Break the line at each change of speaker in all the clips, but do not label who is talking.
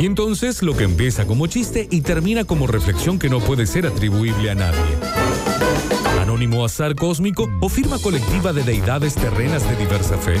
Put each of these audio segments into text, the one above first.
Y entonces lo que empieza como chiste y termina como reflexión que no puede ser atribuible a nadie. Anónimo azar cósmico o firma colectiva de deidades terrenas de diversa fe.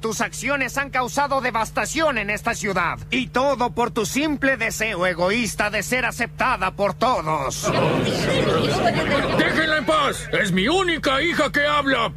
Tus acciones han causado devastación en esta ciudad. Y todo por tu simple deseo egoísta de ser aceptada por todos.
¡Déjenla en paz! ¡Es mi única hija que habla!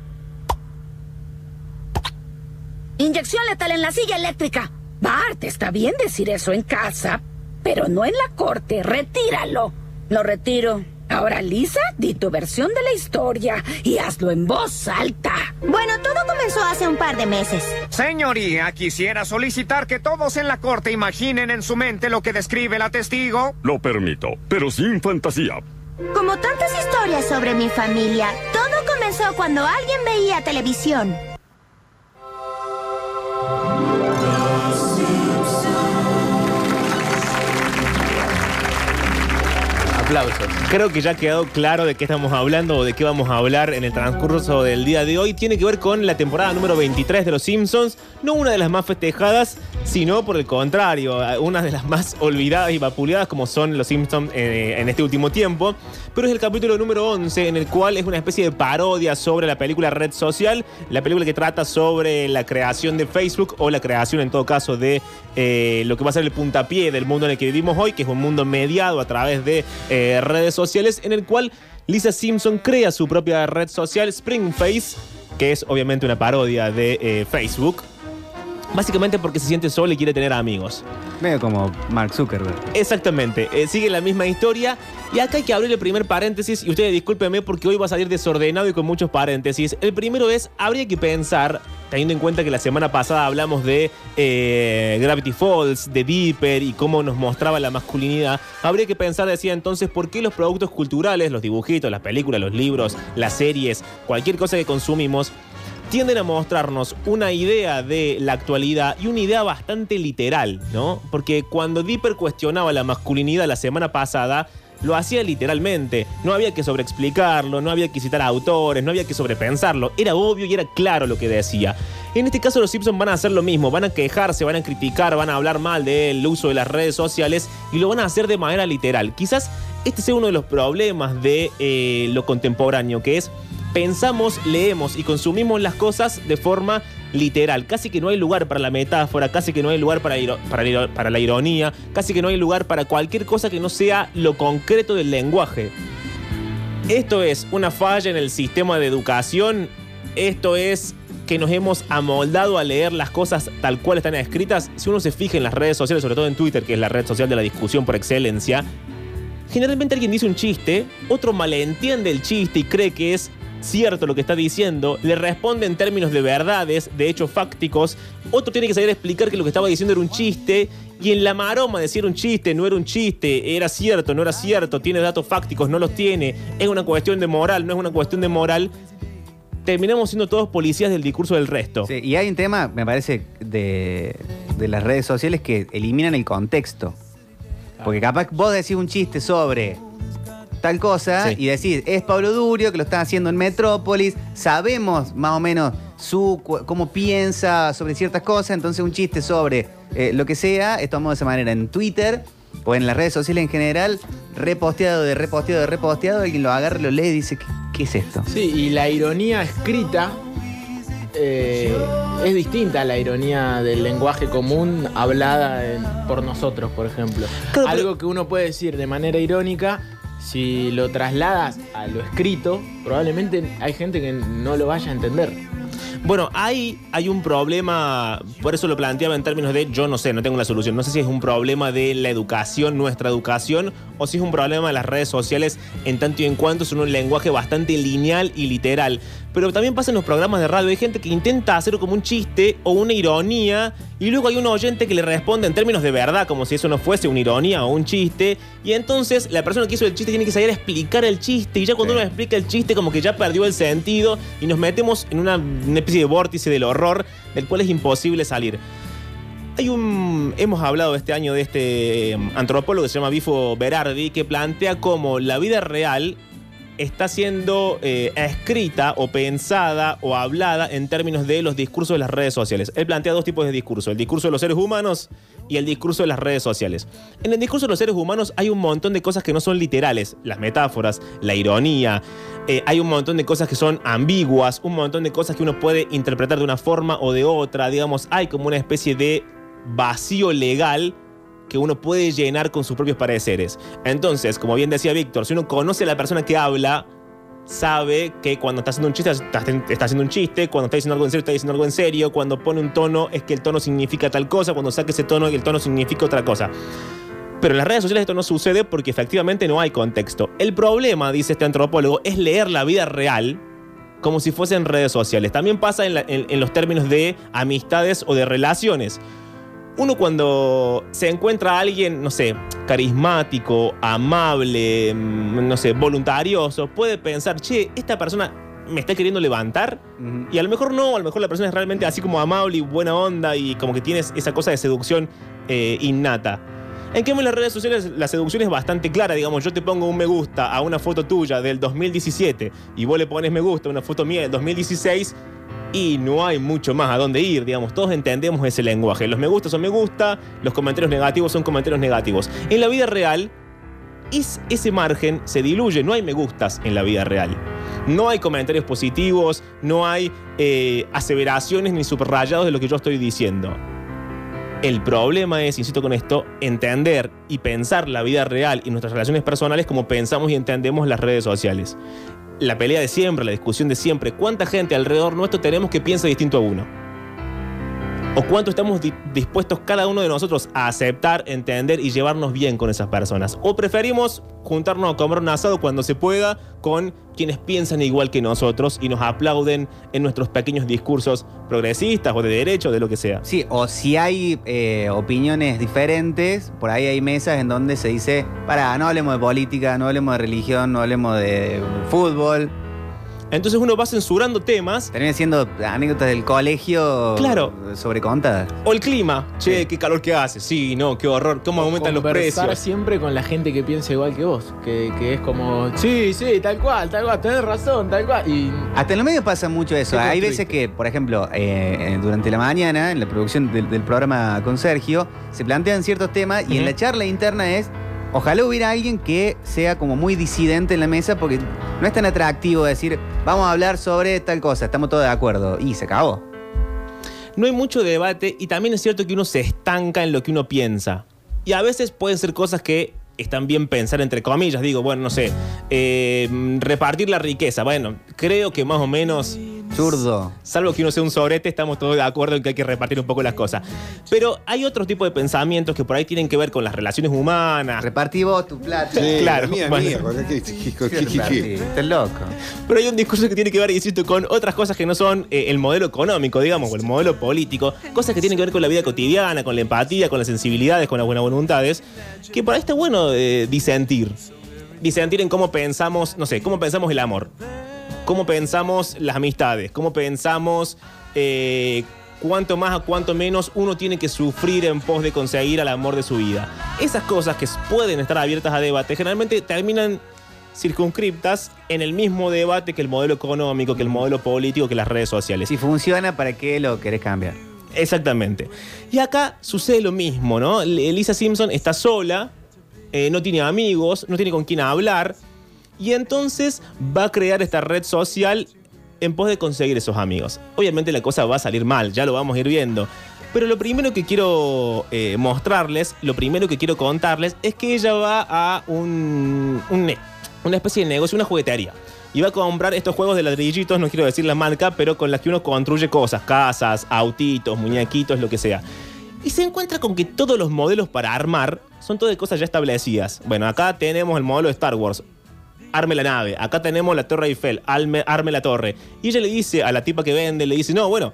Inyección letal en la silla eléctrica. Bart, está bien decir eso en casa, pero no en la corte. Retíralo. Lo retiro. Ahora, Lisa, di tu versión de la historia y hazlo en voz alta.
Bueno, todo comenzó hace un par de meses.
Señoría, quisiera solicitar que todos en la corte imaginen en su mente lo que describe la testigo.
Lo permito, pero sin fantasía.
Como tantas historias sobre mi familia, todo comenzó cuando alguien veía televisión.
Creo que ya ha quedado claro de qué estamos hablando o de qué vamos a hablar en el transcurso del día de hoy. Tiene que ver con la temporada número 23 de Los Simpsons. No una de las más festejadas, sino por el contrario, una de las más olvidadas y vapuleadas como son Los Simpsons eh, en este último tiempo. Pero es el capítulo número 11 en el cual es una especie de parodia sobre la película Red Social, la película que trata sobre la creación de Facebook o la creación en todo caso de eh, lo que va a ser el puntapié del mundo en el que vivimos hoy, que es un mundo mediado a través de eh, redes sociales en el cual Lisa Simpson crea su propia red social, Springface, que es obviamente una parodia de Facebook. Básicamente porque se siente sola y quiere tener amigos.
Medio como Mark Zuckerberg.
Exactamente, eh, sigue la misma historia. Y acá hay que abrir el primer paréntesis. Y ustedes discúlpenme porque hoy va a salir desordenado y con muchos paréntesis. El primero es: habría que pensar, teniendo en cuenta que la semana pasada hablamos de eh, Gravity Falls, de Deeper y cómo nos mostraba la masculinidad. Habría que pensar, decía entonces, por qué los productos culturales, los dibujitos, las películas, los libros, las series, cualquier cosa que consumimos tienden a mostrarnos una idea de la actualidad y una idea bastante literal, ¿no? Porque cuando Dipper cuestionaba la masculinidad la semana pasada, lo hacía literalmente. No había que sobreexplicarlo, no había que citar autores, no había que sobrepensarlo. Era obvio y era claro lo que decía. En este caso los Simpsons van a hacer lo mismo, van a quejarse, van a criticar, van a hablar mal del uso de las redes sociales y lo van a hacer de manera literal. Quizás este sea uno de los problemas de eh, lo contemporáneo, que es pensamos, leemos y consumimos las cosas de forma literal. Casi que no hay lugar para la metáfora, casi que no hay lugar para, la ironía, casi que no hay lugar para cualquier cosa que no sea lo concreto del lenguaje. Esto es una falla en el sistema de educación, esto es que nos hemos amoldado a leer las cosas tal cual están escritas. Si uno se fija en las redes sociales, sobre todo en Twitter, que es la red social de la discusión por excelencia, generalmente alguien dice un chiste, otro malentiende el chiste y cree que es cierto lo que está diciendo, le responde en términos de verdades, de hechos fácticos, otro tiene que salir a explicar que lo que estaba diciendo era un chiste, y en la maroma decir un chiste, no era un chiste, era cierto, no era cierto, tiene datos fácticos, no los tiene, es una cuestión de moral, no es una cuestión de moral, terminamos siendo todos policías del discurso del resto.
Y hay un tema, me parece, de, de las redes sociales que eliminan el contexto. Porque capaz vos decís un chiste sobre tal cosa
Sí.
y decís, es Pablo Durio que lo están haciendo en Metrópolis, sabemos más o menos su cómo piensa sobre ciertas cosas, entonces un chiste sobre eh, lo que sea, es tomado de esa manera en Twitter o en las redes sociales en general, reposteado de reposteado de reposteado, alguien lo agarra, lo lee y dice, ¿qué, qué es esto?
Sí, y la ironía escrita eh, es distinta a la ironía del lenguaje común hablada en- por nosotros, por ejemplo.
Claro, pero-
Algo que uno puede decir de manera irónica, si lo trasladas a lo escrito, probablemente hay gente que no lo vaya a entender.
Bueno, hay, un problema, por eso lo planteaba en términos de yo no sé, no tengo la solución. No sé si es un problema de la educación, nuestra educación, o si es un problema de las redes sociales en tanto y en cuanto son un lenguaje bastante lineal y literal. Pero también pasa en los programas de radio. Hay gente que intenta hacer como un chiste o una ironía y luego hay un oyente que le responde en términos de verdad, como si eso no fuese una ironía o un chiste. Y entonces la persona que hizo el chiste tiene que salir a explicar el chiste y ya cuando
Sí.
uno explica el chiste como que ya perdió el sentido y nos metemos en una, una especie de vórtice del horror del cual es imposible salir. Hay un. Hemos hablado este año de este eh, antropólogo que se llama Bifo Berardi, que plantea cómo la vida real está siendo eh, escrita o pensada o hablada en términos de los discursos de las redes sociales. Él plantea dos tipos de discursos: el discurso de los seres humanos y el discurso de las redes sociales. En el discurso de los seres humanos hay un montón de cosas que no son literales, las metáforas, la ironía, eh, hay un montón de cosas que son ambiguas, un montón de cosas que uno puede interpretar de una forma o de otra, digamos, hay como una especie de vacío legal que uno puede llenar con sus propios pareceres. Entonces, como bien decía Víctor, si uno conoce a la persona que habla, sabe que cuando está haciendo un chiste, está, haciendo un chiste, cuando está diciendo algo en serio, está diciendo algo en serio, cuando pone un tono, es que el tono significa tal cosa, cuando saca ese tono, el tono significa otra cosa. Pero en las redes sociales esto no sucede porque efectivamente no hay contexto. El problema, dice este antropólogo, es leer la vida real como si fuesen redes sociales. También pasa en los términos de amistades o de relaciones. Uno cuando se encuentra a alguien, no sé, carismático, amable, mm, no sé, voluntarioso, puede pensar, che, esta persona me está queriendo levantar. Y a lo mejor no, a lo mejor la persona es realmente así como amable y buena onda y como que tienes esa cosa de seducción eh, innata. En cambio, en las redes sociales la seducción es bastante clara. Digamos, yo te pongo un me gusta a una foto tuya del 2017 y vos le pones me gusta a una foto mía del 2016 y no hay mucho más a dónde ir. Digamos, todos entendemos ese lenguaje. Los me gusta son me gusta, los comentarios negativos son comentarios negativos. En la vida real, es- ese margen se diluye. No hay me gustas en la vida real. No hay comentarios positivos, no hay eh, aseveraciones ni subrayados de lo que yo estoy diciendo. El problema es, insisto con esto, entender y pensar la vida real y nuestras relaciones personales como pensamos y entendemos las redes sociales. La pelea de siempre, la discusión de siempre, ¿cuánta gente alrededor nuestro tenemos que piensa distinto a uno? ¿O cuánto estamos di- dispuestos cada uno de nosotros a aceptar, entender y llevarnos bien con esas personas? ¿O preferimos juntarnos a comer un asado cuando se pueda con quienes piensan igual que nosotros y nos aplauden en nuestros pequeños discursos progresistas o de derecho, de lo que sea?
Sí, o si hay eh, opiniones diferentes, por ahí hay mesas en donde se dice, para, no hablemos de política, no hablemos de religión, no hablemos de fútbol.
Entonces uno va censurando temas
Termina siendo anécdotas del colegio
Claro.
sobre contadas.
O el clima. Che,
Sí.
qué calor que hace. Sí, no, qué horror. ¿Cómo aumentan los
Conversar
precios?
siempre con la gente que piensa igual que vos. Que, que es como, sí, sí, tal cual, tal cual, tenés razón, tal cual. Y
Hasta en los medios pasa mucho eso. Hay veces que, por ejemplo, eh, eh, durante la mañana, en la producción del, del programa con Sergio, se plantean ciertos temas y en la charla interna es, ojalá hubiera alguien que sea como muy disidente en la mesa porque no es tan atractivo decir, vamos a hablar sobre tal cosa, estamos todos de acuerdo. Y se acabó.
No hay mucho debate y también es cierto que uno se estanca en lo que uno piensa. Y a veces pueden ser cosas que están bien pensar entre comillas. Digo, bueno, no sé, eh, repartir la riqueza. Bueno, creo que más o menos
Zurdo.
Salvo que uno sea un sobrete, estamos todos de acuerdo en que hay que repartir un poco las cosas. Pero hay otro tipo de pensamientos que por ahí tienen que ver con las relaciones humanas.
Repartí vos tu plata.
Sí,
Claro,
Mía,
bueno.
mía. ¿qué- qué- qué- qué- qué-
Repartí,
qué?
Estás loco.
Pero hay un discurso que tiene que ver, insisto, con otras cosas que no son eh, el modelo económico, digamos, o el modelo político. Cosas que tienen que ver con la vida cotidiana, con la empatía, con las sensibilidades, con las buenas voluntades. Que por ahí está bueno eh, disentir. Disentir en cómo pensamos, no sé, cómo pensamos el amor. Cómo pensamos las amistades. Cómo pensamos eh, cuánto más o cuánto menos uno tiene que sufrir en pos de conseguir al amor de su vida. Esas cosas que pueden estar abiertas a debate generalmente terminan circunscriptas en el mismo debate que el modelo económico, que el modelo político, que las redes sociales.
Si funciona, ¿para qué lo querés cambiar?
Exactamente. Y acá sucede lo mismo, ¿no? Lisa Simpson está sola, eh, no tiene amigos, no tiene con quién hablar, y entonces va a crear esta red social en pos de conseguir esos amigos. Obviamente la cosa va a salir mal, ya lo vamos a ir viendo. Pero lo primero que quiero eh, mostrarles, lo primero que quiero contarles, es que ella va a un, un una especie de negocio, una juguetería. Y va a comprar estos juegos de ladrillitos, no quiero decir la marca, pero con las que uno construye cosas, casas, autitos, muñequitos, lo que sea. Y se encuentra con que todos los modelos para armar son todas cosas ya establecidas. Bueno, acá tenemos el modelo de Star Wars. Arme la nave. Acá tenemos la Torre Eiffel, arme, arme la torre. Y ella le dice a la tipa que vende, le dice, no, bueno,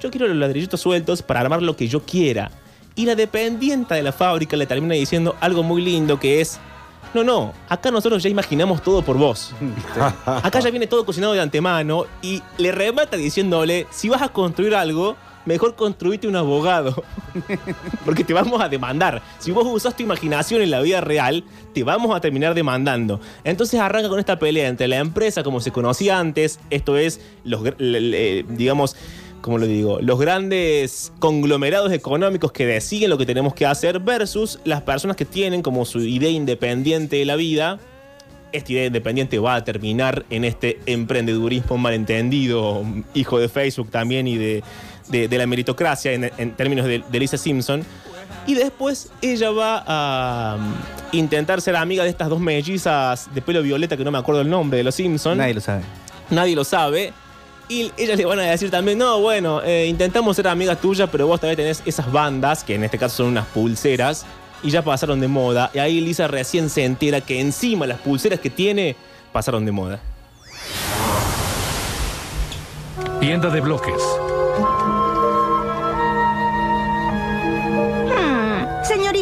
yo quiero los ladrillitos sueltos para armar lo que yo quiera. Y la dependiente de la fábrica le termina diciendo algo muy lindo que es, no, no, acá nosotros ya imaginamos todo por vos. Acá ya viene todo cocinado de antemano y le remata diciéndole, si vas a construir algo, mejor construite un abogado. Porque te vamos a demandar. Si vos usás tu imaginación en la vida real, te vamos a terminar demandando. Entonces arranca con esta pelea entre la empresa como se conocía antes, esto es, los, digamos, como lo digo, los grandes conglomerados económicos que deciden lo que tenemos que hacer versus las personas que tienen como su idea independiente de la vida. Esta idea independiente va a terminar en este emprendedurismo malentendido, hijo de Facebook también y de, de- de la meritocracia en, en términos de, de Lisa Simpson. Y después ella va a um, intentar ser amiga de estas dos mellizas de pelo violeta que no me acuerdo el nombre de los Simpson.
Nadie lo sabe.
Nadie lo sabe. Y ellas le van a decir también, no, bueno, eh, intentamos ser amigas tuyas, pero vos también tenés esas bandas, que en este caso son unas pulseras, y ya pasaron de moda. Y ahí Lisa recién se entera que encima las pulseras que tiene pasaron de moda.
Tienda de bloques.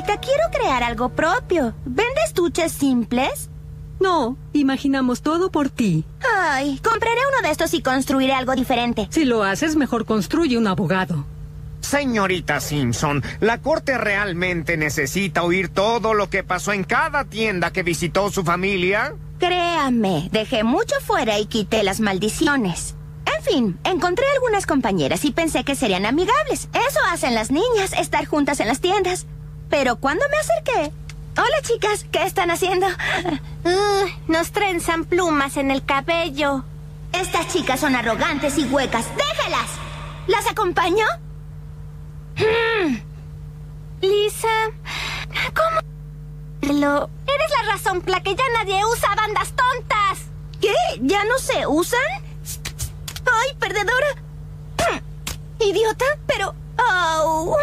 Quiero crear algo propio. ¿Vende estuches simples?
No, imaginamos todo por ti.
Ay, compraré uno de estos y construiré algo diferente.
Si lo haces, mejor construye un abogado.
Señorita Simpson, la corte realmente necesita oír todo lo que pasó en cada tienda que visitó su familia.
Créame, dejé mucho fuera y quité las maldiciones. En fin, encontré algunas compañeras y pensé que serían amigables. Eso hacen las niñas, estar juntas en las tiendas. Pero cuando me acerqué... Hola chicas, ¿qué están haciendo? Uh, nos trenzan plumas en el cabello. Estas chicas son arrogantes y huecas. ¡Déjelas! ¿Las acompaño? Hmm. Lisa, ¿cómo? Lo... Eres la razón por la que ya nadie usa bandas tontas. ¿Qué? ¿Ya no se usan? ¡Ay, perdedora! Hmm. ¿Idiota? Pero... Oh.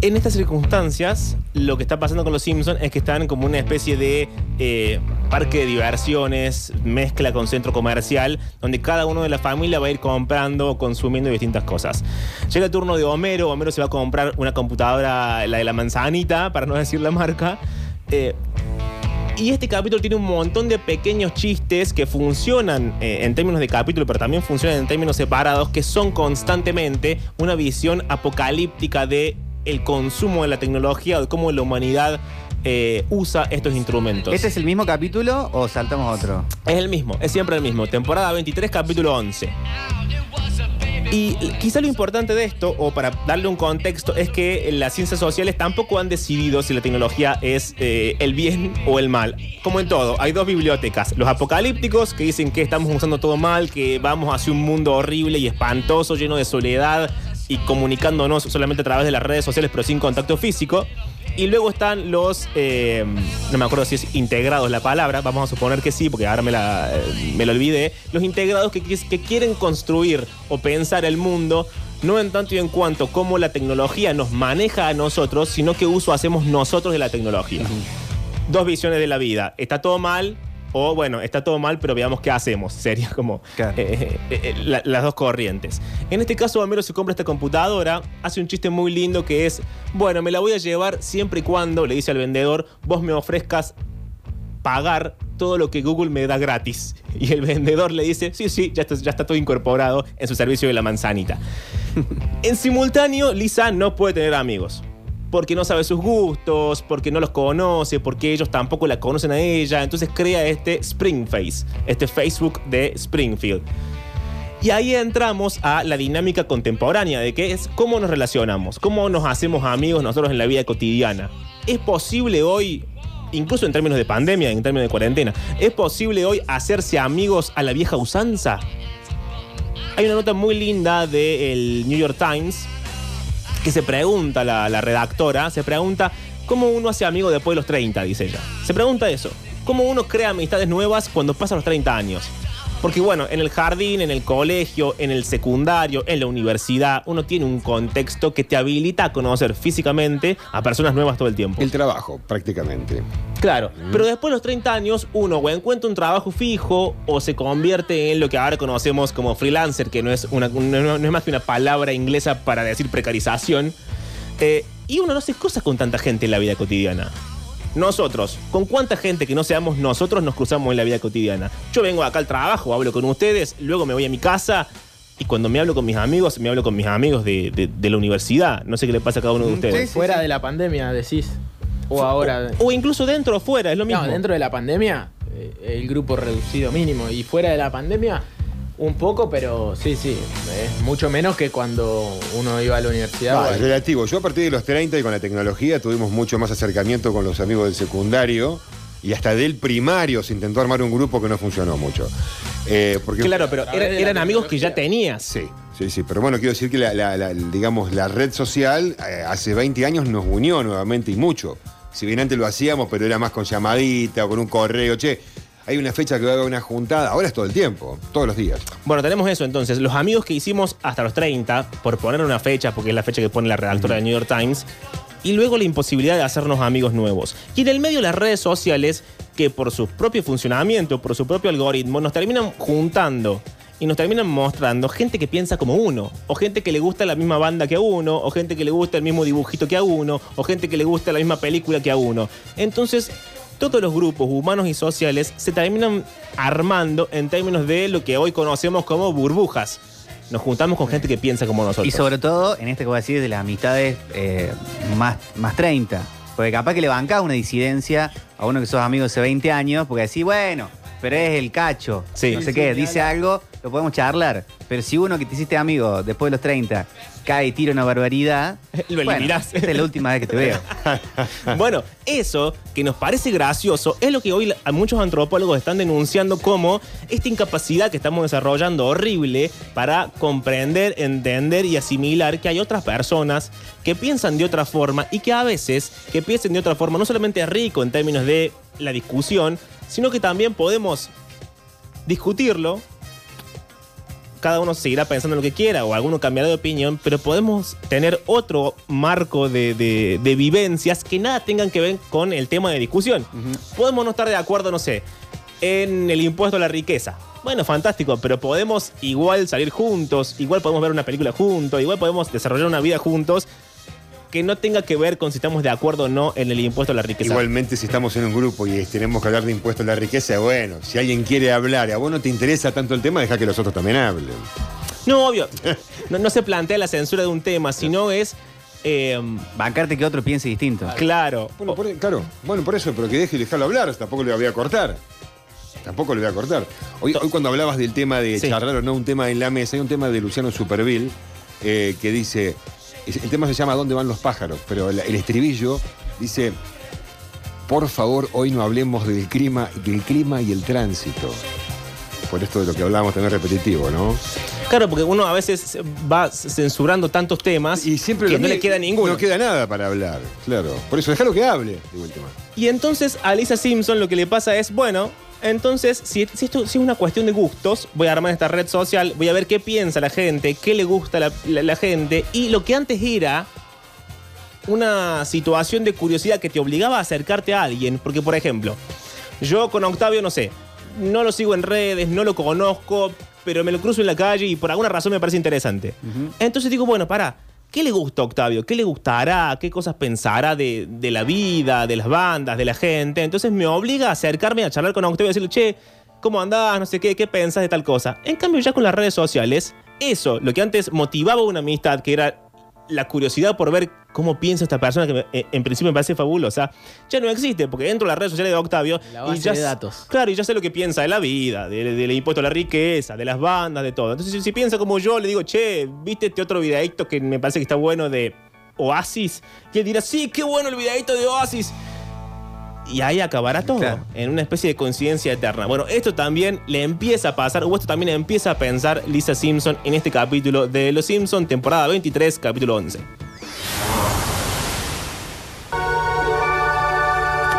En estas circunstancias, lo que está pasando con los Simpsons es que están como una especie de eh, parque de diversiones, mezcla con centro comercial, donde cada uno de la familia va a ir comprando o consumiendo distintas cosas. Llega el turno de Homero, Homero se va a comprar una computadora, la de la manzanita, para no decir la marca. eh, y este capítulo tiene un montón de pequeños chistes que funcionan eh, en términos de capítulo, pero también funcionan en términos separados, que son constantemente una visión apocalíptica de el consumo de la tecnología o de cómo la humanidad eh, usa estos instrumentos.
¿Este es el mismo capítulo o saltamos otro?
Es el mismo, es siempre el mismo. Temporada 23, capítulo 11. Y quizá lo importante de esto, o para darle un contexto, es que las ciencias sociales tampoco han decidido si la tecnología es eh, el bien o el mal. Como en todo, hay dos bibliotecas. Los apocalípticos, que dicen que estamos usando todo mal, que vamos hacia un mundo horrible y espantoso, lleno de soledad y comunicándonos solamente a través de las redes sociales, pero sin contacto físico. Y luego están los, eh, no me acuerdo si es integrados la palabra, vamos a suponer que sí, porque ahora me la, eh, me la olvidé, los integrados que, que quieren construir o pensar el mundo, no en tanto y en cuanto cómo la tecnología nos maneja a nosotros, sino qué uso hacemos nosotros de la tecnología. Dos visiones de la vida, está todo mal, o bueno, está todo mal, pero veamos qué hacemos. Sería como
Claro.
eh, eh, eh, la- las dos corrientes. En este caso, Homero se compra esta computadora, hace un chiste muy lindo que es, bueno, me la voy a llevar siempre y cuando, le dice al vendedor, vos me ofrezcas pagar todo lo que Google me da gratis. Y el vendedor le dice, sí, sí, ya está, ya está todo incorporado en su servicio de la manzanita. en simultáneo, Lisa no puede tener amigos. Porque no sabe sus gustos, porque no los conoce, porque ellos tampoco la conocen a ella. Entonces crea este Springface, este Facebook de Springfield. Y ahí entramos a la dinámica contemporánea de que es cómo nos relacionamos, cómo nos hacemos amigos nosotros en la vida cotidiana. ¿Es posible hoy, incluso en términos de pandemia, en términos de cuarentena, es posible hoy hacerse amigos a la vieja usanza? Hay una nota muy linda del New York Times que se pregunta, la, la redactora, se pregunta cómo uno hace amigo después de los 30, dice ella. Se pregunta eso, cómo uno crea amistades nuevas cuando pasa los 30 años. Porque bueno, en el jardín, en el colegio, en el secundario, en la universidad, uno tiene un contexto que te habilita a conocer físicamente a personas nuevas todo el tiempo.
El trabajo, prácticamente.
Claro, pero después de los 30 años, uno o encuentra un trabajo fijo o se convierte en lo que ahora conocemos como freelancer, que no es, una, no, no es más que una palabra inglesa para decir precarización. Eh, y uno no hace cosas con tanta gente en la vida cotidiana. Nosotros, ¿con cuánta gente que no seamos nosotros nos cruzamos en la vida cotidiana? Yo vengo acá al trabajo, hablo con ustedes, luego me voy a mi casa y cuando me hablo con mis amigos, me hablo con mis amigos de, de- de la universidad. No sé qué le pasa a cada uno de ustedes.
Fuera de la pandemia, decís. O ahora.
O incluso dentro o fuera, es lo mismo.
No, dentro de la pandemia, eh, el grupo reducido mínimo. Y fuera de la pandemia, un poco, pero sí, sí. Es mucho menos que cuando uno iba a la universidad.
No, es relativo. Yo a partir de los 30 y con la tecnología tuvimos mucho más acercamiento con los amigos del secundario y hasta del primario se intentó armar un grupo que no funcionó mucho. Eh, porque,
Claro, pero era- eran amigos que ya tenías.
Sí, sí, sí. Pero bueno, quiero decir que la, la- la- digamos, la red social eh, hace 20 años nos unió nuevamente y mucho. Si bien antes lo hacíamos, pero era más con llamadita o con un correo, che, hay una fecha que va a haber una juntada, ahora es todo el tiempo, todos los días.
Bueno, tenemos eso entonces. Los amigos que hicimos hasta los 30, por poner una fecha, porque es la fecha que pone la redactora del New York Times, y luego la imposibilidad de hacernos amigos nuevos. Y en el medio las redes sociales, que por su propio funcionamiento, por su propio algoritmo, nos terminan juntando y nos terminan mostrando gente que piensa como uno, o gente que le gusta la misma banda que a uno, o gente que le gusta el mismo dibujito que a uno, o gente que le gusta la misma película que a uno. Entonces, todos los grupos humanos y sociales se terminan armando en términos de lo que hoy conocemos como burbujas. Nos juntamos con gente que piensa como nosotros.
Y sobre todo, en este que voy a decir, de las amistades eh, más, más 30. Porque capaz que le bancás una disidencia a uno que sos amigo hace 20 años, porque decís, bueno, pero es el cacho.
Sí.
No sé
Sí,
qué,
sí,
dice algo, lo podemos charlar. Pero si uno que te hiciste amigo después de los 30 cae y tira una barbaridad,
Lo
bueno,
eliminás.
esta es la última vez que te veo.
Bueno, eso que nos parece gracioso es lo que hoy a muchos antropólogos están denunciando como esta incapacidad que estamos desarrollando horrible para comprender, entender y asimilar que hay otras personas que piensan de otra forma y que a veces que piensen de otra forma no solamente es rico en términos de la discusión, sino que también podemos discutirlo. Cada uno seguirá pensando en lo que quiera o alguno cambiará de opinión, pero podemos tener otro marco de, de- de vivencias que nada tengan que ver con el tema de discusión. Podemos no estar de acuerdo, no sé, en el impuesto a la riqueza. Bueno, fantástico, pero podemos igual salir juntos, igual podemos ver una película juntos, igual podemos desarrollar una vida juntos que no tenga que ver con si estamos de acuerdo o no en el impuesto a la riqueza.
Igualmente, si estamos en un grupo y tenemos que hablar de impuestos a la riqueza, bueno, si alguien quiere hablar y a vos no te interesa tanto el tema, deja que los otros también hablen.
No, obvio. No, no se plantea la censura de un tema, sino es. eh,
Bancarte que otro piense distinto.
claro.
Bueno, por, claro, bueno, por eso, pero que deje y dejarlo hablar, tampoco le voy a cortar. Tampoco le voy a cortar. Hoy, hoy cuando hablabas del tema de
Sí.
charlar o no un tema en la mesa, hay un tema de Luciano Superville eh, que dice, el tema se llama ¿Dónde van los pájaros? Pero el, el estribillo dice, por favor, hoy no hablemos del clima, del clima y el tránsito. Por esto de lo que hablábamos también repetitivo, ¿no?
Claro, porque uno a veces va censurando tantos temas
Y siempre
que no le queda ninguno.
No queda nada para hablar, claro. Por eso, déjalo que hable, digo el tema.
Y entonces a Lisa Simpson lo que le pasa es, bueno, entonces si, si esto si es una cuestión de gustos, voy a armar esta red social, voy a ver qué piensa la gente, qué le gusta a la, la- la gente, y lo que antes era una situación de curiosidad que te obligaba a acercarte a alguien, porque por ejemplo, yo con Octavio, no sé, no lo sigo en redes, no lo conozco, pero me lo cruzo en la calle y por alguna razón me parece interesante. Entonces digo, bueno, para, ¿qué le gusta a Octavio? ¿Qué le gustará? ¿Qué cosas pensará de, de la vida, de las bandas, de la gente? Entonces me obliga a acercarme a charlar con Octavio y decirle, che, ¿cómo andás? No sé qué, ¿qué pensás de tal cosa? En cambio, ya con las redes sociales, eso, lo que antes motivaba una amistad, que era la curiosidad por ver cómo piensa esta persona que me- eh, en principio me parece fabulosa, ya no existe, porque entro a las redes sociales de Octavio
La base
y ya
de datos.
Claro, y ya sé lo que piensa de la vida, de- del impuesto a la riqueza, de las bandas, de todo. Entonces, si, si piensa como yo, le digo, che, ¿viste este otro videíto que me parece que está bueno de Oasis? Y él dirá, sí, qué bueno el videíto de Oasis. Y ahí acabará todo,
Claro.
en una especie de coincidencia eterna. Bueno, esto también le empieza a pasar, o esto también empieza a pensar Lisa Simpson en este capítulo de Los Simpson, temporada 23, capítulo 11.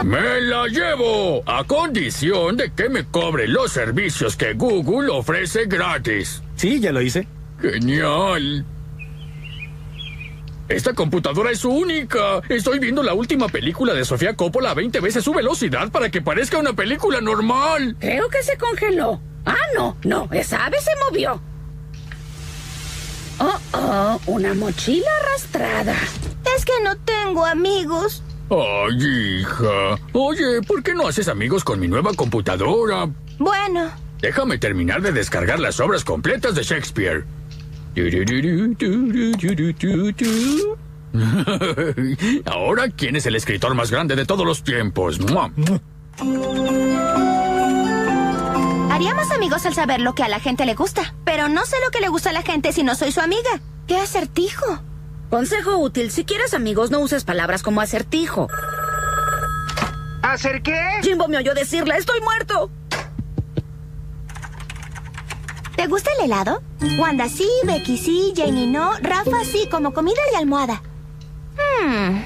Me la llevo a condición de que me cobre los servicios que Google ofrece gratis.
Sí, ya lo hice.
Genial. Esta computadora es única. Estoy viendo la última película de Sofía Coppola a 20 veces su velocidad para que parezca una película normal.
Creo que se congeló. Ah, no, no, esa ave se movió. Oh, oh, una mochila arrastrada.
Es que no tengo amigos.
Ay, hija. Oye, ¿por qué no haces amigos con mi nueva computadora?
Bueno,
Déjame terminar de descargar las obras completas de Shakespeare. Ahora, ¿quién es el escritor más grande de todos los tiempos?
Haríamos amigos al saber lo que a la gente le gusta. Pero no sé lo que le gusta a la gente si no soy su amiga. ¿Qué acertijo?
Consejo útil, si quieres amigos, no uses palabras como acertijo.
¿Hacer qué?
Jimbo me oyó decirla, estoy muerto.
¿Te gusta el helado? Wanda sí, Becky sí, Janie no, Rafa sí, como comida y almohada. Hmm.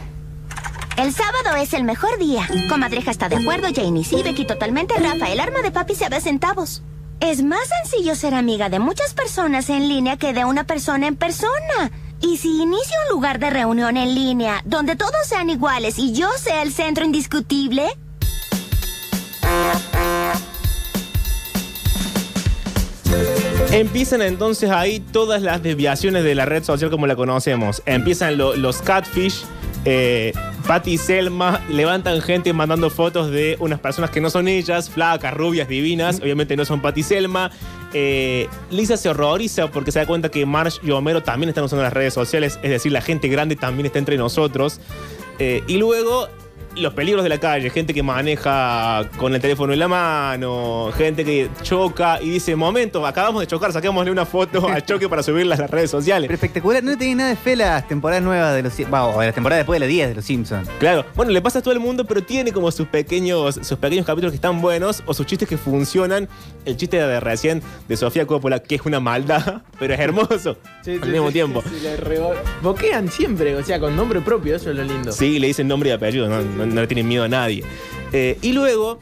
El sábado es el mejor día. Comadreja está de acuerdo, Janie sí, Becky totalmente, Rafa, el arma de papi se da centavos. Es más sencillo ser amiga de muchas personas en línea que de una persona en persona. Y si inicio un lugar de reunión en línea donde todos sean iguales y yo sea el centro indiscutible,
Empiezan entonces ahí todas las desviaciones de la red social como la conocemos. Empiezan lo- los catfish. Eh, Patty y Selma levantan gente mandando fotos de unas personas que no son ellas, flacas, rubias, divinas. Obviamente no son Patty y Selma. Eh, Lisa se horroriza porque se da cuenta que Marge y Homero también están usando las redes sociales. Es decir, la gente grande también está entre nosotros. Eh, y luego los peligros de la calle, gente que maneja con el teléfono en la mano, gente que choca y dice, momento, acabamos de chocar, saquémosle una foto al choque para subirla a las redes sociales.
Pero espectacular, no tenés nada de fe las temporadas nuevas de los Sim- va, o las temporadas después de las 10 de los Simpsons.
Claro, bueno, le pasa a todo el mundo, pero tiene como sus pequeños, sus pequeños capítulos que están buenos o sus chistes que funcionan. El chiste de recién de Sofía Coppola, que es una maldad, pero es hermoso
Sí,
al
sí,
mismo
sí,
tiempo.
sí, sí, le rebo- Boquean siempre, o sea, con nombre propio, eso es lo lindo.
Sí, le dicen nombre y apellido, no, no- no le tienen miedo a nadie. Eh, y luego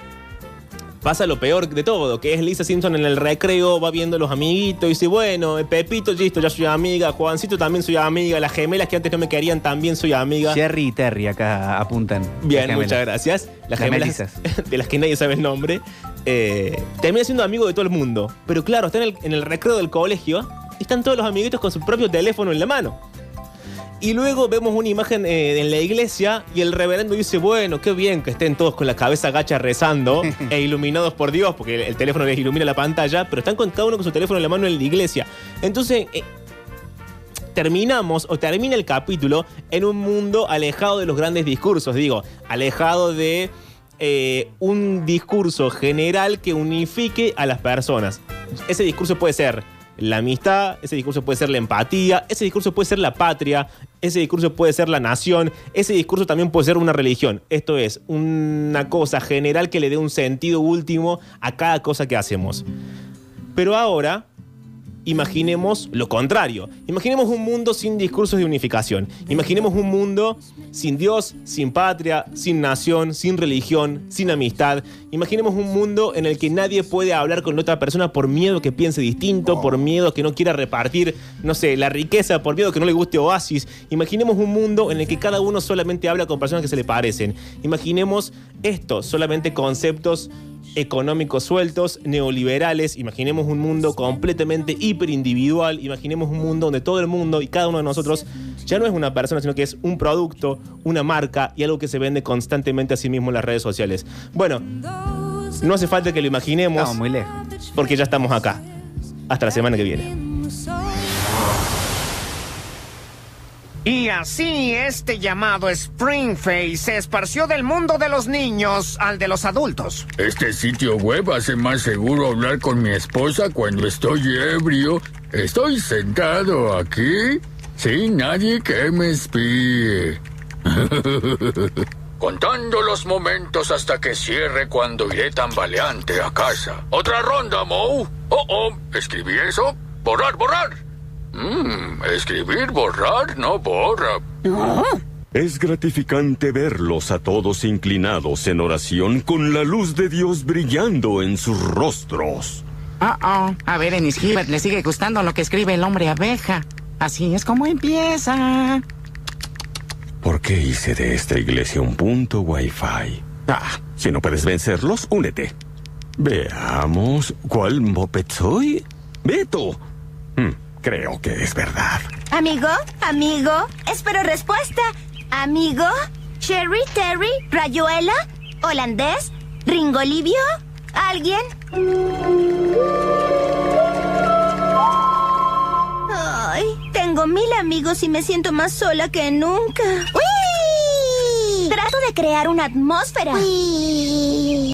pasa lo peor de todo, que es Lisa Simpson en el recreo, va viendo a los amiguitos y dice, bueno, eh, Pepito, listo, ya soy amiga, Juancito también soy amiga, las gemelas que antes no me querían también soy amiga.
Jerry y Terry acá apuntan.
Bien, muchas gracias. Las
Las
gemelas de las que nadie sabe el nombre. Eh, termina siendo amigo de todo el mundo. Pero claro, está en el, en el recreo del colegio y están todos los amiguitos con su propio teléfono en la mano. Y luego vemos una imagen eh, en la iglesia y el reverendo dice, bueno, qué bien que estén todos con la cabeza gacha rezando e iluminados por Dios, porque el, el teléfono les ilumina la pantalla, pero están con cada uno con su teléfono en la mano en la iglesia. Entonces, eh, terminamos o termina el capítulo en un mundo alejado de los grandes discursos, digo, alejado de eh, un discurso general que unifique a las personas. Ese discurso puede ser la amistad, ese discurso puede ser la empatía, ese discurso puede ser la patria, ese discurso puede ser la nación, ese discurso también puede ser una religión. Esto es una cosa general que le dé un sentido último a cada cosa que hacemos. Pero ahora imaginemos lo contrario. Imaginemos un mundo sin discursos de unificación. Imaginemos un mundo sin Dios, sin patria, sin nación, sin religión, sin amistad. Imaginemos un mundo en el que nadie puede hablar con otra persona por miedo que piense distinto, por miedo que no quiera repartir, no sé, la riqueza, por miedo que no le guste Oasis. Imaginemos un mundo en el que cada uno solamente habla con personas que se le parecen. Imaginemos esto, solamente conceptos económicos sueltos, neoliberales. Imaginemos un mundo completamente hiperindividual. Imaginemos un mundo donde todo el mundo y cada uno de nosotros ya no es una persona, sino que es un producto, una marca y algo que se vende constantemente a sí mismo en las redes sociales. Bueno, no hace falta que lo imaginemos.
Muy lejos.
Porque ya estamos acá. Hasta la semana que viene.
Y así este llamado Springface se esparció del mundo de los niños al de los adultos.
Este sitio web hace más seguro hablar con mi esposa cuando estoy ebrio. Estoy sentado aquí sin nadie que me espíe. Contando los momentos hasta que cierre cuando iré tambaleante a casa. Otra ronda, Moe. Oh, oh, ¿escribí eso? Borrar, borrar. Mmm, escribir, borrar, no borra.
No,
Es gratificante verlos a todos inclinados en oración con la luz de Dios brillando en sus rostros.
Oh, oh. A ver, en Hibbert le sigue gustando lo que escribe el hombre abeja. Así es como empieza.
¿Por qué hice de esta iglesia un punto Wi-Fi? Ah, si no puedes vencerlos, únete. Veamos, ¿cuál moped soy? Beto. Hmm, creo que es verdad.
Amigo, amigo, espero respuesta. Amigo, Cherry, Terry, Rayuela, Holandés, Ringolivio, ¿alguien? Ay, tengo mil amigos y me siento más sola que nunca. ¡Uy! Trato de crear una atmósfera.